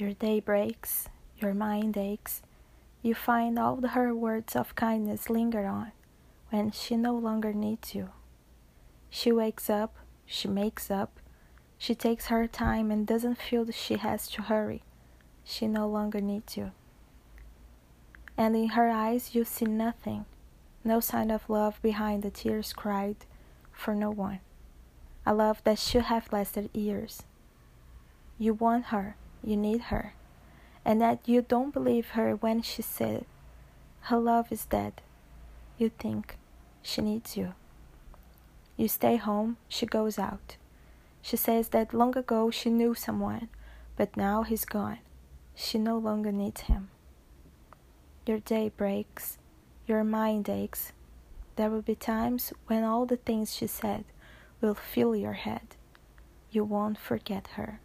Your day breaks, your mind aches. You find all her words of kindness linger on when she no longer needs you. She wakes up, she makes up, she takes her time and doesn't feel she has to hurry. She no longer needs you. And in her eyes you see nothing, no sign of love behind the tears cried for no one. A love that should have lasted years. You want her, you need her, and that you don't believe her when she said, Her love is dead. You think she needs you. You stay home, she goes out. She says that long ago she knew someone, but now he's gone. She no longer needs him. Your day breaks, your mind aches. There will be times when all the things she said will fill your head. You won't forget her.